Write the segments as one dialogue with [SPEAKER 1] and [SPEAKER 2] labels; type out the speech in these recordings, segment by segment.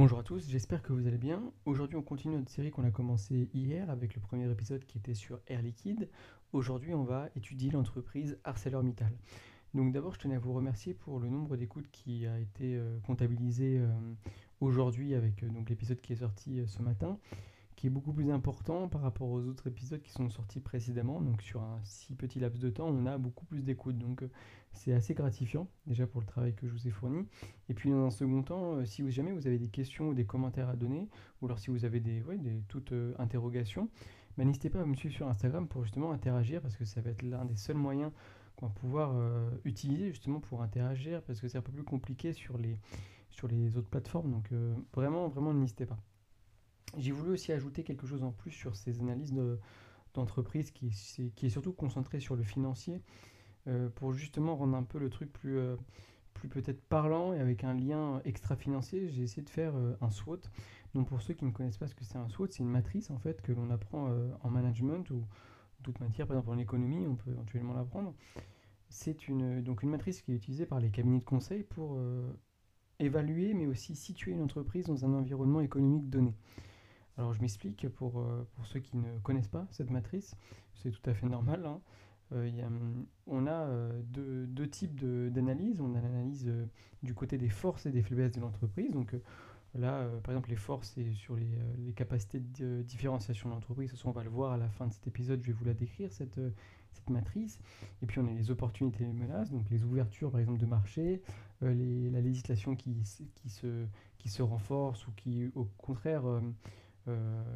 [SPEAKER 1] Bonjour à tous, j'espère que vous allez bien. Aujourd'hui, on continue notre série qu'on a commencé hier avec le premier épisode qui était sur Air Liquide. Aujourd'hui, on va étudier l'entreprise ArcelorMittal. Donc d'abord, je tenais à vous remercier pour le nombre d'écoutes qui a été euh, comptabilisé euh, aujourd'hui avec euh, l'épisode qui est sorti ce matin qui est beaucoup plus important par rapport aux autres épisodes qui sont sortis précédemment. Donc sur un si petit laps de temps, on a beaucoup plus d'écoute. Donc euh, c'est assez gratifiant déjà pour le travail que je vous ai fourni. Et puis dans un second temps, euh, si jamais vous avez des questions ou des commentaires à donner, ou alors si vous avez des toutes euh, interrogations, bah, n'hésitez pas à me suivre sur Instagram pour justement interagir parce que ça va être l'un des seuls moyens qu'on va pouvoir utiliser justement pour interagir parce que c'est un peu plus compliqué sur les, sur les autres plateformes. Donc vraiment, vraiment n'hésitez pas. J'ai voulu aussi ajouter quelque chose en plus sur ces analyses d'entreprise qui, est surtout concentré sur le financier euh, pour justement rendre un peu le truc plus, euh, plus peut-être parlant et avec un lien extra-financier. J'ai essayé de faire euh, un SWOT. Donc pour ceux qui ne connaissent pas ce que c'est un SWOT, c'est une matrice en fait que l'on apprend en management ou d'autres matières, par exemple en économie, on peut éventuellement l'apprendre. C'est une matrice qui est utilisée par les cabinets de conseil pour évaluer mais aussi situer une entreprise dans un environnement économique donné. Alors je m'explique pour, euh, pour ceux qui ne connaissent pas cette matrice, c'est tout à fait normal. Hein. Euh, on a euh, deux, deux, types d'analyse. On a l'analyse du côté des forces et des faiblesses de l'entreprise. Donc là, par exemple, les forces, c'est sur les, les, capacités de différenciation de l'entreprise. on va le voir à la fin de cet épisode. Je vais vous la décrire, cette, cette matrice. Et puis on a les opportunités et les menaces, donc les ouvertures, par exemple, de marché, les, la législation qui, qui, se, qui se renforce ou qui, au contraire, euh,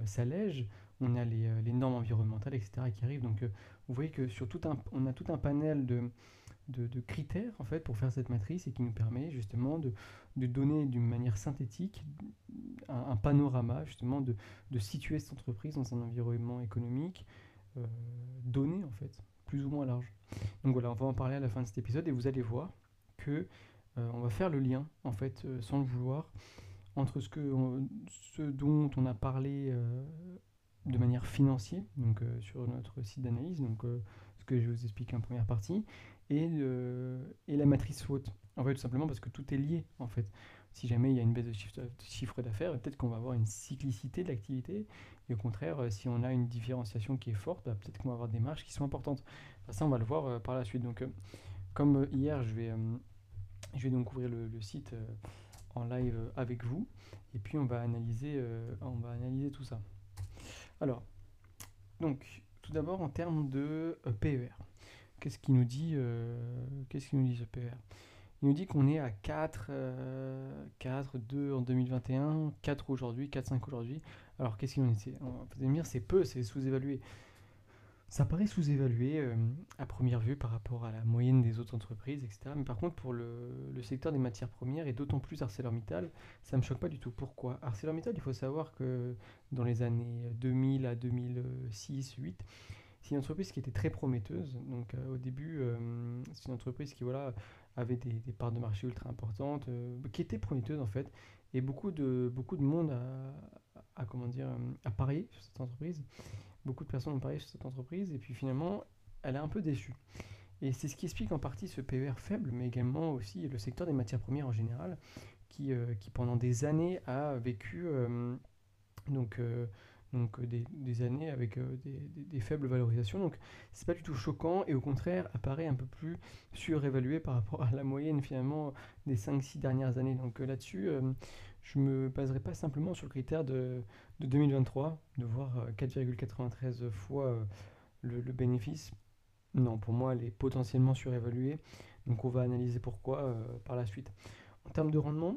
[SPEAKER 1] s'allège, on a les, euh, normes environnementales, etc. qui arrivent. Donc euh, vous voyez que sur tout un, on a tout un panel de, de, critères en fait pour faire cette matrice et qui nous permet justement de, de donner d'une manière synthétique un, panorama justement de, de, situer cette entreprise dans un environnement économique donné en fait, plus ou moins large. Donc voilà, on va en parler à la fin de cet épisode et vous allez voir que on va faire le lien en fait sans le vouloir entre ce, que ce dont on a parlé euh, de manière financière, donc euh, sur notre site d'analyse, donc euh, ce que je vous explique en première partie, et, et la matrice SWOT. En fait, tout simplement parce que tout est lié, en fait. Si jamais il y a une baisse de chiffre, d'affaires, peut-être qu'on va avoir une cyclicité de l'activité, et au contraire, si on a une différenciation qui est forte, bah, peut-être qu'on va avoir des marges qui sont importantes. ça, on va le voir par la suite. Donc, comme hier, je vais, je vais donc ouvrir le site en live avec vous. Et puis on va analyser, euh, on va analyser tout ça. Alors, donc, tout d'abord en termes de euh, PER. Qu'est-ce qu'il nous dit euh, Qu'est-ce qu'il nous dit ce PER Il nous dit qu'on est à 4, 4, 2 en 2021, 4 aujourd'hui, 4, 5 aujourd'hui. Alors qu'est-ce qu'il en est? Vous allez dire, c'est peu, c'est sous-évalué. Ça paraît sous-évalué euh, à première vue par rapport à la moyenne des autres entreprises, etc. Mais par contre, pour le, secteur des matières premières, et d'autant plus ArcelorMittal, ça ne me choque pas du tout. Pourquoi? ArcelorMittal, il faut savoir que dans les années 2000 à 2006-2008, c'est une entreprise qui était très prometteuse. Donc euh, au début, euh, c'est une entreprise qui voilà, avait des, parts de marché ultra importantes, qui était prometteuse en fait. Et beaucoup de, beaucoup de monde a, comment dire, a parié sur cette entreprise. Beaucoup de personnes ont parié sur cette entreprise et puis finalement, elle est un peu déçue. Et c'est ce qui explique en partie ce PER faible, mais également aussi le secteur des matières premières en général, qui, euh, pendant des années a vécu euh, donc, euh, des, années avec des, des, faibles valorisations. Donc c'est pas du tout choquant et au contraire apparaît un peu plus surévalué par rapport à la moyenne finalement des 5-6 dernières années. Donc là-dessus, je ne me baserai pas simplement sur le critère de, 2023, de voir 4,93 euh, fois euh, le, bénéfice. Non, pour moi, elle est potentiellement surévaluée. Donc on va analyser pourquoi euh, par la suite. En termes de rendement,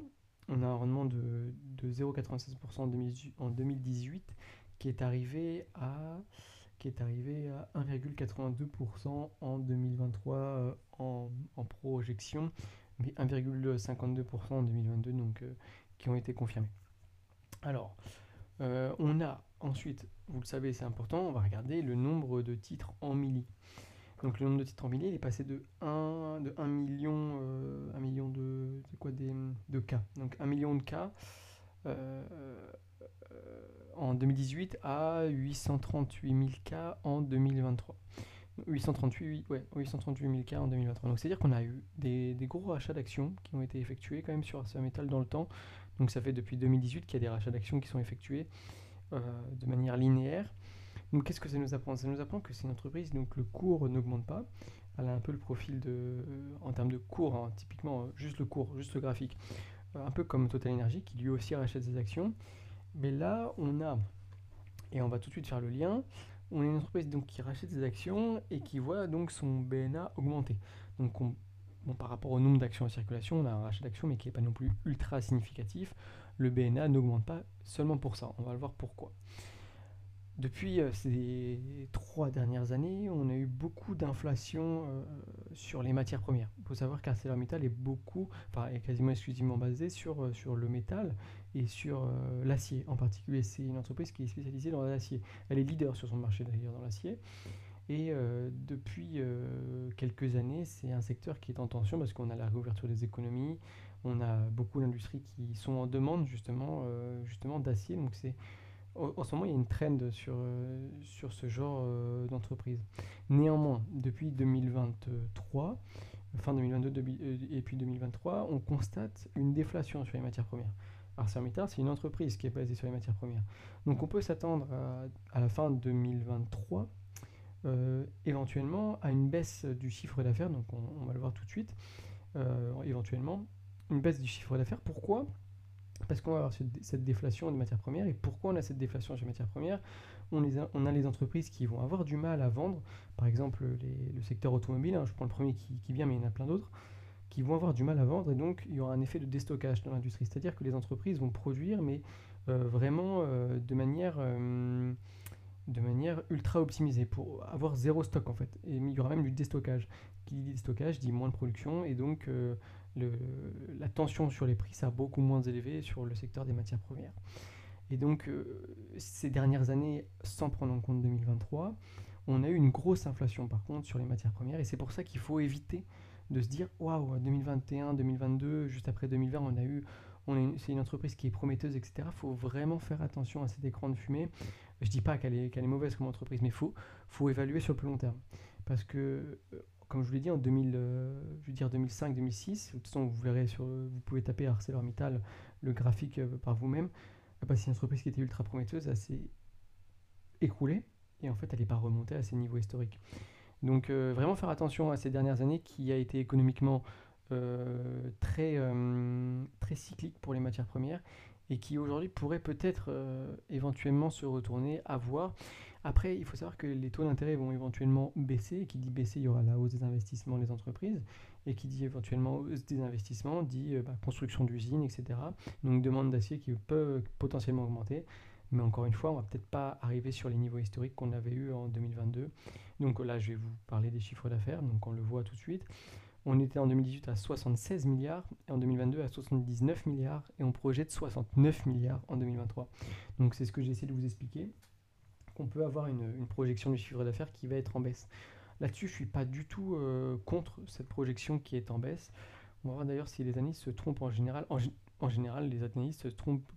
[SPEAKER 1] on a un rendement de, 0,96% en 2018 qui est arrivé à qui est arrivé à 1,82% en 2023 en, en, projection, mais 1,52% en 2022, donc qui ont été confirmés. Alors, euh, on a ensuite, vous le savez, c'est important, on va regarder le nombre de titres en milli. Donc le nombre de titres en milli, il est passé de 1, de 1 million, euh, 1 million de, quoi, des, de cas. Donc 1 million de cas euh, en 2018 à 838 000 cas en 2023. 838, ouais, 838 000 cas en 2023. Donc c'est-à-dire qu'on a eu des, des, gros rachats d'actions qui ont été effectués quand même sur ArcelorMittal dans le temps Donc ça fait depuis 2018 qu'il y a des rachats d'actions qui sont effectués de manière linéaire. Donc qu'est-ce que ça nous apprend? Ça nous apprend que c'est une entreprise, donc le cours n'augmente pas. Elle a un peu le profil de, en termes de cours, hein, typiquement juste le cours, juste le graphique, un peu comme Total Energy qui lui aussi rachète ses actions. Mais là, on a, et on va tout de suite faire le lien, on est une entreprise donc, qui rachète ses actions et qui voit donc son BNA augmenter. Donc par rapport au nombre d'actions en circulation, on a un rachat d'actions mais qui n'est pas non plus ultra significatif. Le BNA n'augmente pas seulement pour ça. On va le voir pourquoi. Depuis euh, ces trois dernières années, on a eu beaucoup d'inflation euh, sur les matières premières. Il faut savoir qu'ArcelorMittal est beaucoup, enfin est quasiment exclusivement basé sur, euh, sur le métal et sur l'acier en particulier. C'est une entreprise qui est spécialisée dans l'acier. Elle est leader sur son marché d'ailleurs dans l'acier. Et depuis quelques années, c'est un secteur qui est en tension parce qu'on a la réouverture des économies, on a beaucoup d'industries qui sont en demande justement, justement d'acier. Donc c'est en ce moment, il y a une trend sur, euh, sur ce genre euh, d'entreprise. Néanmoins, depuis 2023, fin 2022 euh, et puis 2023, on constate une déflation sur les matières premières. ArcelorMittal, c'est une entreprise qui est basée sur les matières premières. Donc on peut s'attendre à, la fin 2023 éventuellement à une baisse du chiffre d'affaires, donc on, va le voir tout de suite, éventuellement, une baisse du chiffre d'affaires. Pourquoi? Parce qu'on va avoir cette déflation des matières premières. Et pourquoi on a cette déflation des matières premières? On, a, les entreprises qui vont avoir du mal à vendre, par exemple le secteur automobile, hein, je prends le premier qui, vient, mais il y en a plein d'autres, qui vont avoir du mal à vendre, et donc il y aura un effet de déstockage dans l'industrie. C'est-à-dire que les entreprises vont produire, mais euh, vraiment euh, de, manière, euh, de manière ultra optimisée, pour avoir zéro stock en fait. Et il y aura même du déstockage. Qui dit déstockage dit moins de production, et donc la tension sur les prix sera beaucoup moins élevée sur le secteur des matières premières. Et donc, euh, ces dernières années, sans prendre en compte 2023, on a eu une grosse inflation par contre sur les matières premières. Et c'est pour ça qu'il faut éviter de se dire waouh, 2021, 2022, juste après 2020, on a eu. c'est une entreprise qui est prometteuse, etc. Il faut vraiment faire attention à cet écran de fumée. Je ne dis pas qu'elle est, qu'elle est mauvaise comme entreprise, mais faut, faut évaluer sur le plus long terme. Parce que euh, comme je vous l'ai dit, en 2000, euh, je veux dire 2005-2006, de toute façon, vous verrez sur, vous pouvez taper ArcelorMittal, le graphique euh, par vous-même. c'est une entreprise qui était ultra prometteuse, elle s'est écroulée et en fait, elle n'est pas remontée à ses niveaux historiques. Donc, euh, vraiment faire attention à ces dernières années qui a été économiquement très, très cyclique pour les matières premières et qui aujourd'hui pourrait peut-être éventuellement se retourner à voir. Après, il faut savoir que les taux d'intérêt vont éventuellement baisser. Et qui dit baisser, il y aura la hausse des investissements des entreprises. Et qui dit éventuellement hausse des investissements, dit euh, bah, construction d'usines, etc. Donc demande d'acier qui peut potentiellement augmenter. Mais encore une fois, on va peut-être pas arriver sur les niveaux historiques qu'on avait eu en 2022. Donc là, je vais vous parler des chiffres d'affaires. Donc on le voit tout de suite. On était en 2018 à 76 milliards et en 2022 à 79 milliards et on projette 69 milliards en 2023. Donc c'est ce que j'ai essayé de vous expliquer qu'on peut avoir une, projection du chiffre d'affaires qui va être en baisse. Là-dessus, je ne suis pas du tout euh, contre cette projection qui est en baisse. On va voir d'ailleurs si les analystes se trompent en général. En, général, les analystes se trompent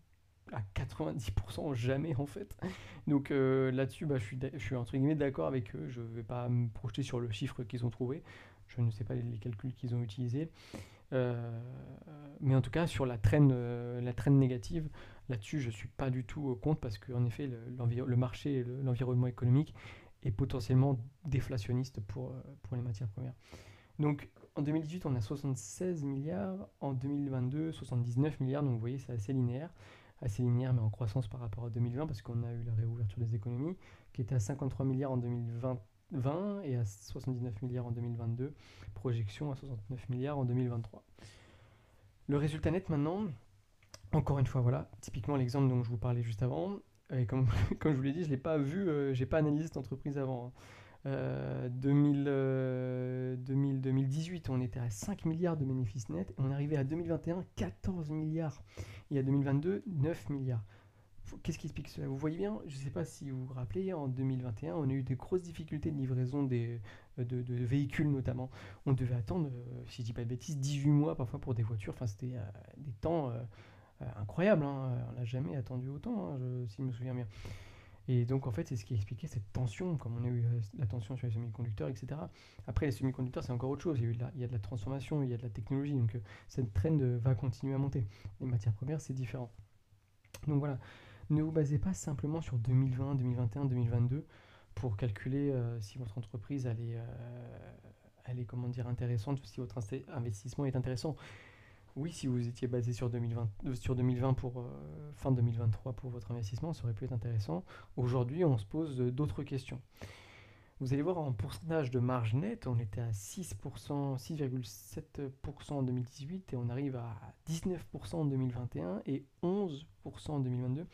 [SPEAKER 1] à 90% jamais en fait. Donc euh, là-dessus, bah, je, suis je suis entre guillemets d'accord avec eux. Je ne vais pas me projeter sur le chiffre qu'ils ont trouvé. Je ne sais pas les, calculs qu'ils ont utilisés. Euh, mais en tout cas, sur la traîne, la traîne négative, Là-dessus, je ne suis pas du tout contre parce qu'en effet, le, marché, l'environnement économique est potentiellement déflationniste pour, euh, pour les matières premières. Donc en 2018, on a 76 milliards, en 2022, 79 milliards, donc vous voyez, c'est assez linéaire, assez linéaire, mais en croissance par rapport à 2020 parce qu'on a eu la réouverture des économies qui était à 53 milliards en 2020 et à 79 milliards en 2022, projection à 69 milliards en 2023. Le résultat net maintenant, encore une fois, voilà, typiquement l'exemple dont je vous parlais juste avant. Et comme, comme je vous l'ai dit, je ne l'ai pas vu, euh, j'ai pas analysé cette entreprise avant. 2000, hein. 2018, euh, on était à 5 milliards de bénéfices nets. Et on arrivé à 2021, 14 milliards. Et à 2022, 9 milliards. Qu'est-ce qui explique cela? Vous voyez bien, je ne sais pas si vous vous rappelez, en 2021, on a eu des grosses difficultés de livraison des, de, véhicules notamment. On devait attendre, si je ne dis pas de bêtises, 18 mois parfois pour des voitures. Enfin, c'était euh, des temps euh, incroyable. Hein. On n'a jamais attendu autant, hein, si je me souviens bien. Et donc, en fait, c'est ce qui expliquait cette tension, comme on a eu euh, la tension sur les semi-conducteurs, etc. Après, les semi-conducteurs, c'est encore autre chose. Il y, a de la, il y a de la transformation, il y a de la technologie. Donc, euh, cette trend va continuer à monter. Les matières premières, c'est différent. Donc, voilà. Ne vous basez pas simplement sur 2020, 2021, 2022 pour calculer euh, si votre entreprise elle est, elle dire, intéressante, si votre investissement est intéressant. Oui, si vous étiez basé sur 2020, euh, sur 2020 pour euh, fin 2023 pour votre investissement, ça aurait pu être intéressant. Aujourd'hui, on se pose d'autres questions. Vous allez voir en pourcentage de marge nette, on était à 6%, 6,7% en 2018 et on arrive à 19% en 2021 et 11% en 2022.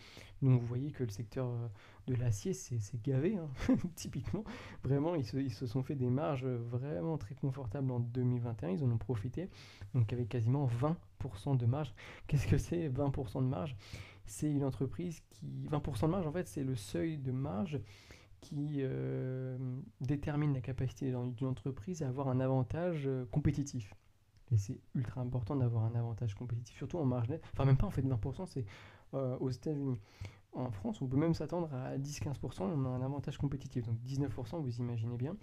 [SPEAKER 1] Donc vous voyez que le secteur euh, de l'acier, c'est gavé, hein, typiquement. Vraiment, ils se, ils se, sont fait des marges vraiment très confortables en 2021, ils en ont profité. Donc avec quasiment 20% de marge. Qu'est-ce que c'est 20% de marge? C'est une entreprise qui... 20% de marge, en fait, c'est le seuil de marge qui euh, détermine la capacité d'une entreprise à avoir un avantage euh, compétitif. Et c'est ultra important d'avoir un avantage compétitif, surtout en marge nette. Enfin, même pas en fait 20%, c'est euh, aux États-Unis. En France, on peut même s'attendre à 10-15%, on a un avantage compétitif. Donc 19%, vous imaginez bien.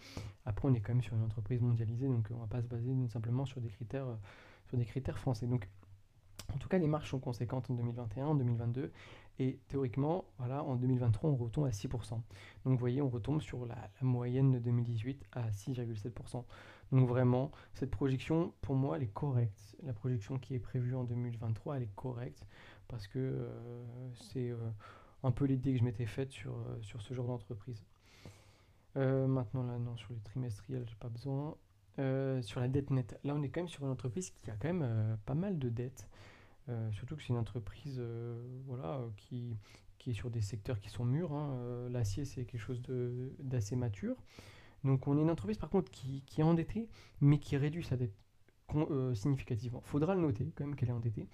[SPEAKER 1] Après, on est quand même sur une entreprise mondialisée, donc on ne va pas se baser simplement sur des critères, sur des critères français. Donc, en tout cas, les marges sont conséquentes en 2021, en 2022. Et théoriquement, voilà, en 2023, on retombe à 6%. Donc vous voyez, on retombe sur la, moyenne de 2018 à 6,7%. Donc vraiment, cette projection, pour moi, elle est correcte. La projection qui est prévue en 2023, elle est correcte parce que euh, c'est euh, un peu l'idée que je m'étais faite sur, euh, sur ce genre d'entreprise. maintenant, là, non, sur les trimestriels, j'ai pas besoin. sur la dette nette, là, on est quand même sur une entreprise qui a quand même pas mal de dettes. Euh, surtout que c'est une entreprise euh, voilà, euh, qui, qui est sur des secteurs qui sont mûrs. Hein. L'acier, c'est quelque chose d'assez mature. Donc on est une entreprise par contre qui, qui, est endettée, mais qui réduit sa dette significativement. Faudra le noter quand même qu'elle est endettée,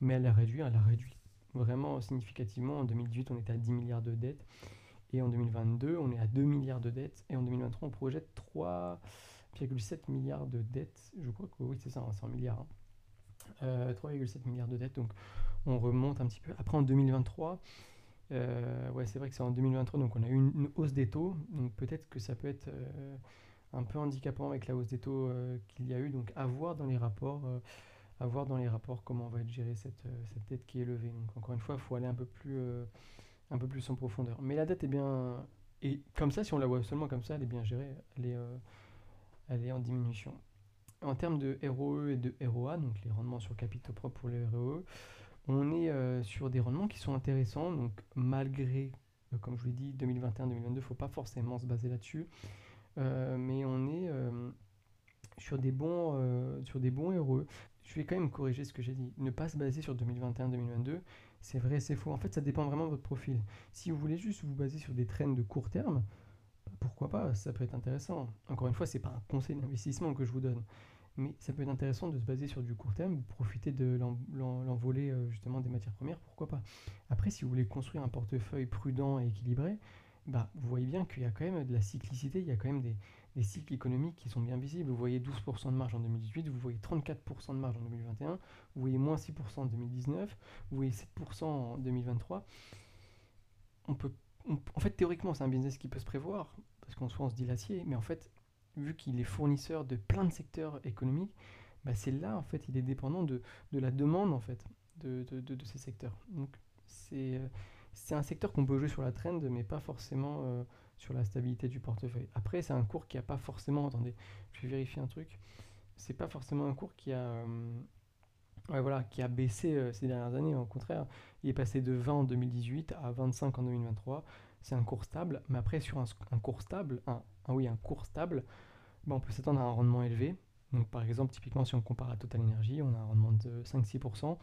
[SPEAKER 1] mais elle a réduit, elle a réduit vraiment significativement. En 2018, on était à 10 milliards de dettes, et en 2022, on est à 2 milliards de dettes, et en 2023, on projette 3,7 milliards de dettes. Je crois que oui, c'est ça, hein, c'est en milliards. Hein. 3,7 euh, milliards de dettes, donc on remonte un petit peu. Après en 2023, euh, ouais c'est vrai que c'est en 2023, donc on a eu une, hausse des taux, donc peut-être que ça peut être euh, un peu handicapant avec la hausse des taux qu'il y a eu, donc à voir dans les rapports. à voir dans les rapports comment on va être géré cette, dette qui est élevée. Donc encore une fois, il faut aller un peu plus, en profondeur. Mais la dette est bien, et comme ça, si on la voit seulement comme ça, elle est bien gérée, elle est en diminution. En termes de ROE et de ROA, donc les rendements sur capitaux propres pour les ROE, on est euh, sur des rendements qui sont intéressants. Donc malgré, euh, comme je vous l'ai dit, 2021-2022, il ne faut pas forcément se baser là-dessus. Euh, mais on est sur, des bons, sur des bons ROE. Je vais quand même corriger ce que j'ai dit. Ne pas se baser sur 2021-2022, c'est vrai, c'est faux. En fait, ça dépend vraiment de votre profil. Si vous voulez juste vous baser sur des trends de court terme, pourquoi pas, ça peut être intéressant. Encore une fois, ce n'est pas un conseil d'investissement que je vous donne, mais ça peut être intéressant de se baser sur du court terme, profiter de l'envolée euh, justement des matières premières, pourquoi pas. Après, si vous voulez construire un portefeuille prudent et équilibré, bah, vous voyez bien qu'il y a quand même de la cyclicité, il y a quand même des, cycles économiques qui sont bien visibles. Vous voyez 12% de marge en 2018, vous voyez 34% de marge en 2021, vous voyez moins 6% en 2019, vous voyez 7% en 2023. On peut en fait, théoriquement, c'est un business qui peut se prévoir, parce qu'en soi, on se dit l'acier, mais en fait, vu qu'il est fournisseur de plein de secteurs économiques, bah, c'est là, en fait, il est dépendant de, la demande, en fait, de, ces secteurs. Donc, euh, c'est un secteur qu'on peut jouer sur la trend, mais pas forcément euh, sur la stabilité du portefeuille. Après, c'est un cours qui n'a pas forcément, attendez, je vais vérifier un truc, c'est pas forcément un cours qui a... Euh, voilà, qui a baissé euh, ces dernières années. Au contraire, il est passé de 20 en 2018 à 25 en 2023. C'est un cours stable, mais après sur un, cours stable, un, oui, un cours stable, ben, on peut s'attendre à un rendement élevé. Donc par exemple, typiquement si on compare à Total Energy, on a un rendement de 5-6%.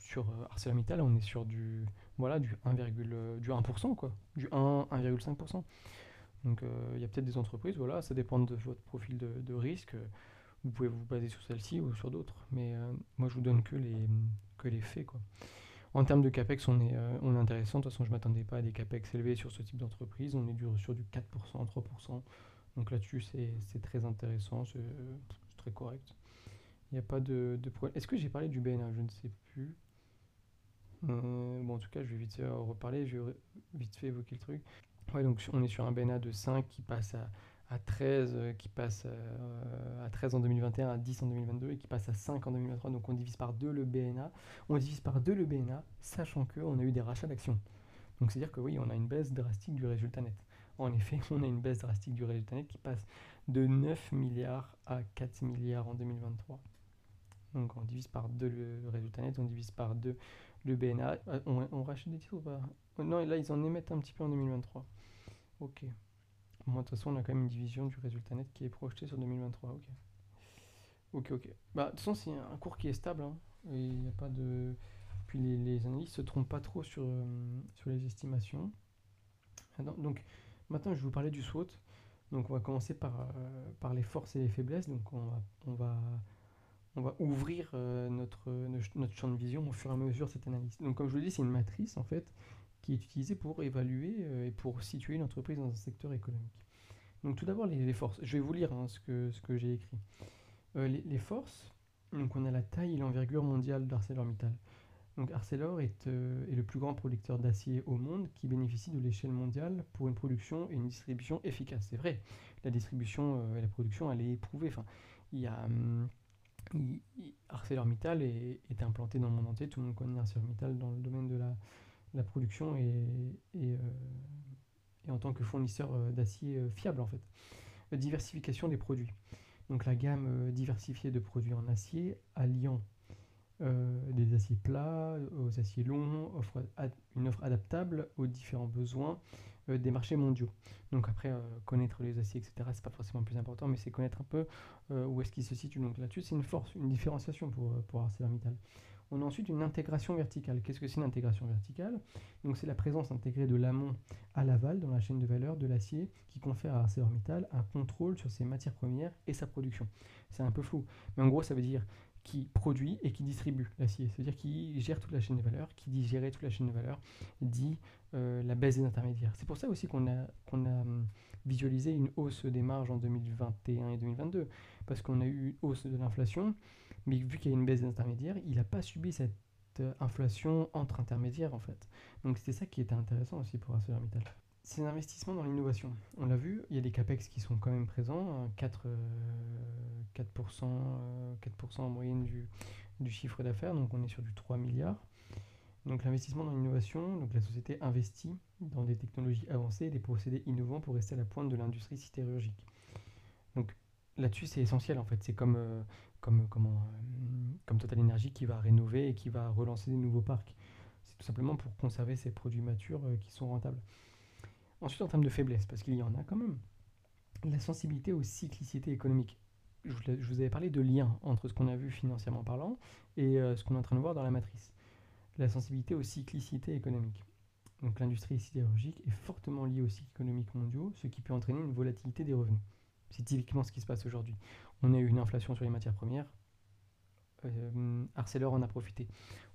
[SPEAKER 1] Sur euh, ArcelorMittal, on est sur du voilà du 1, euh, du 1% quoi, du 1 1,5%. Donc il y a peut-être des entreprises, voilà, ça dépend de votre profil de risque. Vous pouvez vous baser sur celle-ci ou sur d'autres, mais euh, moi je vous donne que les, que les faits. Quoi. En termes de CAPEX, on est, euh, on est intéressant. De toute façon, je ne m'attendais pas à des CAPEX élevés sur ce type d'entreprise. On est du, sur du 4%, 3%. Donc là-dessus, c'est très intéressant, c'est très correct. Il n'y a pas de, de problème. Est-ce que j'ai parlé du BNA Je ne sais plus. Euh, bon, en tout cas, je vais vite fait reparler, je vais vite fait évoquer le truc. Ouais, donc on est sur un BNA de 5 qui passe à, à 13, euh, qui passe euh, à 13 en 2021, à 10 en 2022 et qui passe à 5 en 2023. Donc on divise par 2 le BNA. On divise par 2 le BNA, sachant qu'on a eu des rachats d'actions. Donc c'est-à-dire que oui, on a une baisse drastique du résultat net. En effet, on a une baisse drastique du résultat net qui passe de 9 milliards à 4 milliards en 2023. Donc on divise par 2 le résultat net, on divise par 2 le BNA. Euh, on, rachète des titres ou pas? Non, là ils en émettent un petit peu en 2023. Ok. Bon, de toute façon, on a quand même une division du résultat net qui est projetée sur 2023. Ok. Ok, ok. Bah, de toute façon, c'est un cours qui est stable. Hein, il n'y a pas de. Puis les, les analystes se trompent pas trop sur, euh, sur les estimations. donc, maintenant, je vais vous parler du SWOT. Donc, on va commencer par, euh, par les forces et les faiblesses. Donc, on va, on va, on va ouvrir euh, notre, notre champ de vision au fur et à mesure de cette analyse. Donc, comme je vous l'ai dit, c'est une matrice en fait qui est utilisé pour évaluer euh, et pour situer une entreprise dans un secteur économique. Donc tout d'abord les, forces. Je vais vous lire hein, ce que, ce que j'ai écrit. Euh, les, forces, donc on a la taille et l'envergure mondiale d'ArcelorMittal. Donc Arcelor est, euh, est, le plus grand producteur d'acier au monde qui bénéficie de l'échelle mondiale pour une production et une distribution efficaces. C'est vrai, la distribution et la production, elle est éprouvée. Enfin, y a, hum, ArcelorMittal est, implanté dans le monde entier. Tout le monde connaît ArcelorMittal dans le domaine de la, la production et, euh, et, en tant que fournisseur euh, d'acier euh, fiable en fait. diversification des produits. Donc la gamme diversifiée de produits en acier alliant des aciers plats aux aciers longs, offre une offre adaptable aux différents besoins des marchés mondiaux. Donc après, connaître les aciers, etc., c'est pas forcément plus important, mais c'est connaître un peu où est-ce qu'ils se situent. Donc là-dessus, c'est une force, une différenciation pour, pour ArcelorMittal. On a ensuite une intégration verticale. Qu'est-ce que c'est une intégration verticale? Donc c'est la présence intégrée de l'amont à l'aval dans la chaîne de valeur de l'acier qui confère à ArcelorMittal un contrôle sur ses matières premières et sa production. C'est un peu flou, mais en gros ça veut dire qui produit et qui distribue l'acier. C'est-à-dire qui gère toute la chaîne de valeur. Qui dit gérer toute la chaîne de valeur dit euh, la baisse des intermédiaires. C'est pour ça aussi qu'on a, qu'on a hum, visualisé une hausse des marges en 2021 et 2022, parce qu'on a eu une hausse de l'inflation mais vu qu'il y a une baisse des intermédiaires, il n'a pas subi cette euh, inflation entre intermédiaires en fait. Donc c'était ça qui était intéressant aussi pour ArcelorMittal. C'est un investissement dans l'innovation. On l'a vu, il y a des capex qui sont quand même présents, 4, 4%, 4 en moyenne du, du chiffre d'affaires, donc on est sur du 3 milliards. Donc l'investissement dans l'innovation, donc la société investit dans des technologies avancées des procédés innovants pour rester à la pointe de l'industrie sidérurgique. Donc là-dessus c'est essentiel en fait, c'est comme, euh, comme, euh, comme Total Energy qui va rénover et qui va relancer des nouveaux parcs. C'est tout simplement pour conserver ces produits matures euh, qui sont rentables. Ensuite, en termes de faiblesse, parce qu'il y en a quand même, la sensibilité aux cyclicités économiques. Je vous, avais parlé de lien entre ce qu'on a vu financièrement parlant et euh, ce qu'on est en train de voir dans la matrice. La sensibilité aux cyclicités économiques. Donc l'industrie sidérurgique est fortement liée aux cycles économiques mondiaux, ce qui peut entraîner une volatilité des revenus. C'est typiquement ce qui se passe aujourd'hui. On a eu une inflation sur les matières premières. Euh, Arcelor en a profité.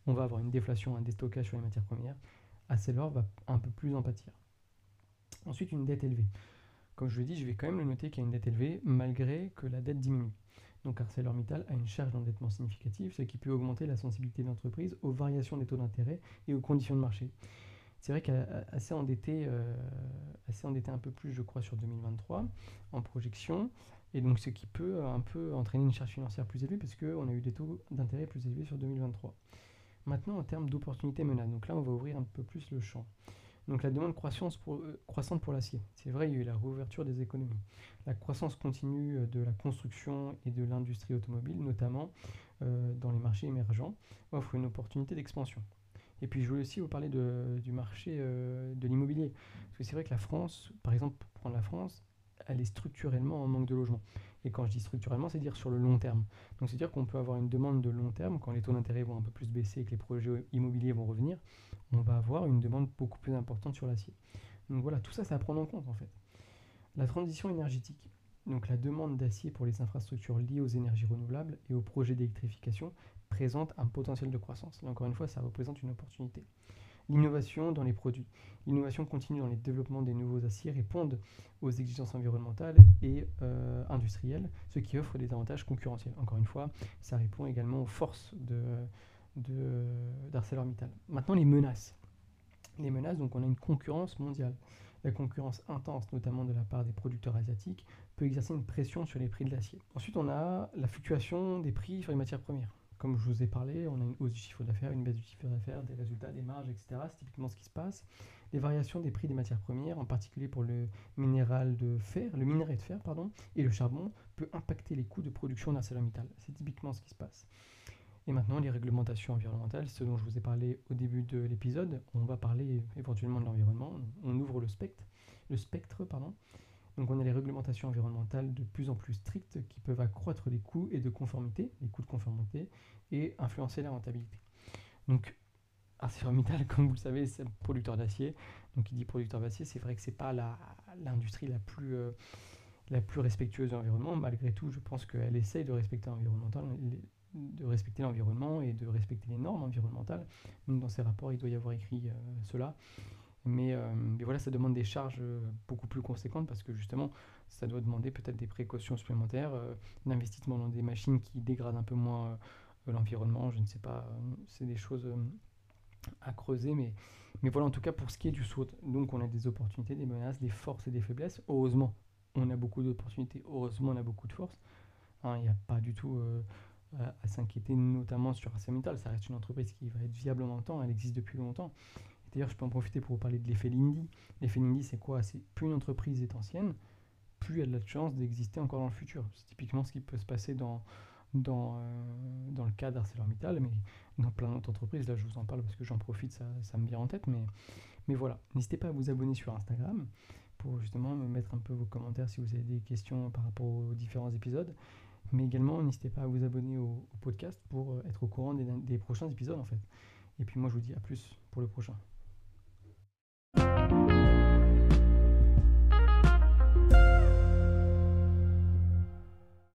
[SPEAKER 1] On va avoir une déflation, un déstockage sur les matières premières. Arcelor va un peu plus en pâtir. Ensuite, une dette élevée. Comme je l'ai dit, je vais quand même le noter qu'il y a une dette élevée malgré que la dette diminue. Donc ArcelorMittal a une charge d'endettement significative, ce qui peut augmenter la sensibilité de l'entreprise aux variations des taux d'intérêt et aux conditions de marché. C'est vrai qu'elle assez endettée, euh, assez endetté un peu plus, je crois, sur 2023 en projection. Et donc, ce qui peut un peu entraîner une charge financière plus élevée parce qu'on a eu des taux d'intérêt plus élevés sur 2023. Maintenant, en termes d'opportunités menaces, donc là, on va ouvrir un peu plus le champ. Donc, la demande croissance euh, croissante pour l'acier. C'est vrai, il y a eu la réouverture des économies. La croissance continue euh, de la construction et de l'industrie automobile, notamment dans les marchés émergents, offre une opportunité d'expansion. Et puis je voulais aussi vous parler du marché euh, de l'immobilier. Parce que c'est vrai que la France, par exemple, pour prendre la France, elle est structurellement en manque de logement. Et quand je dis structurellement, c'est dire sur le long terme. Donc c'est dire qu'on peut avoir une demande de long terme, quand les taux d'intérêt vont un peu plus baisser et que les projets immobiliers vont revenir, on va avoir une demande beaucoup plus importante sur l'acier. Donc voilà, tout ça, c'est à prendre en compte en fait. La transition énergétique. Donc la demande d'acier pour les infrastructures liées aux énergies renouvelables et aux projets d'électrification présente un potentiel de croissance. Et encore une fois, ça représente une opportunité. L'innovation dans les produits. L'innovation continue dans les développements des nouveaux aciers répondent aux exigences environnementales et euh, industrielles, ce qui offre des avantages concurrentiels. Encore une fois, ça répond également aux forces de, d'ArcelorMittal. Maintenant, les menaces. Les menaces, donc on a une concurrence mondiale. La concurrence intense, notamment de la part des producteurs asiatiques, peut exercer une pression sur les prix de l'acier. Ensuite, on a la fluctuation des prix sur les matières premières. Comme je vous ai parlé, on a une hausse du chiffre d'affaires, une baisse du chiffre d'affaires, des résultats, des marges, etc. C'est typiquement ce qui se passe. Les variations des prix des matières premières, en particulier pour le minéral de fer, le minerai de fer, pardon, et le charbon, peut impacter les coûts de production d'ArcelorMittal. C'est typiquement ce qui se passe. Et maintenant, les réglementations environnementales, ce dont je vous ai parlé au début de l'épisode, on va parler éventuellement de l'environnement. On ouvre le spectre, le spectre, pardon. Donc on a les réglementations environnementales de plus en plus strictes qui peuvent accroître les coûts et de conformité, les coûts de conformité, et influencer la rentabilité. Donc ArcelorMittal, comme vous le savez, c'est un producteur d'acier. Donc il dit producteur d'acier, c'est vrai que c'est pas l'industrie la, plus euh, la plus respectueuse de l'environnement. Malgré tout, je pense qu'elle essaye de respecter l'environnemental, de respecter l'environnement et de respecter les normes environnementales. Donc dans ses rapports, il doit y avoir écrit euh, cela. Mais, euh, mais, voilà, ça demande des charges euh, beaucoup plus conséquentes parce que justement, ça doit demander peut-être des précautions supplémentaires, l'investissement dans des machines qui dégradent un peu moins l'environnement, je ne sais pas, c'est des choses à creuser, mais, mais voilà, en tout cas, pour ce qui est du saut, donc on a des opportunités, des menaces, des forces et des faiblesses. Heureusement, on a beaucoup d'opportunités, heureusement, on a beaucoup de forces. Hein, il n'y a pas du tout à, s'inquiéter, notamment sur ArcelorMittal. Ça reste une entreprise qui va être viable en temps, elle existe depuis longtemps. D'ailleurs, je peux en profiter pour vous parler de l'effet Lindy. L'effet Lindy, c'est quoi? C'est plus une entreprise est ancienne, plus elle a de chance d'exister encore dans le futur. C'est typiquement ce qui peut se passer dans, dans, euh, dans le cas d'ArcelorMittal, mais dans plein d'autres entreprises. Là, je vous en parle parce que j'en profite, ça, ça, me vient en tête. Mais, mais voilà, n'hésitez pas à vous abonner sur Instagram pour justement me mettre un peu vos commentaires si vous avez des questions par rapport aux différents épisodes. Mais également, n'hésitez pas à vous abonner au, podcast pour euh, être au courant des, des prochains épisodes en fait. Et puis moi, je vous dis à plus pour le prochain.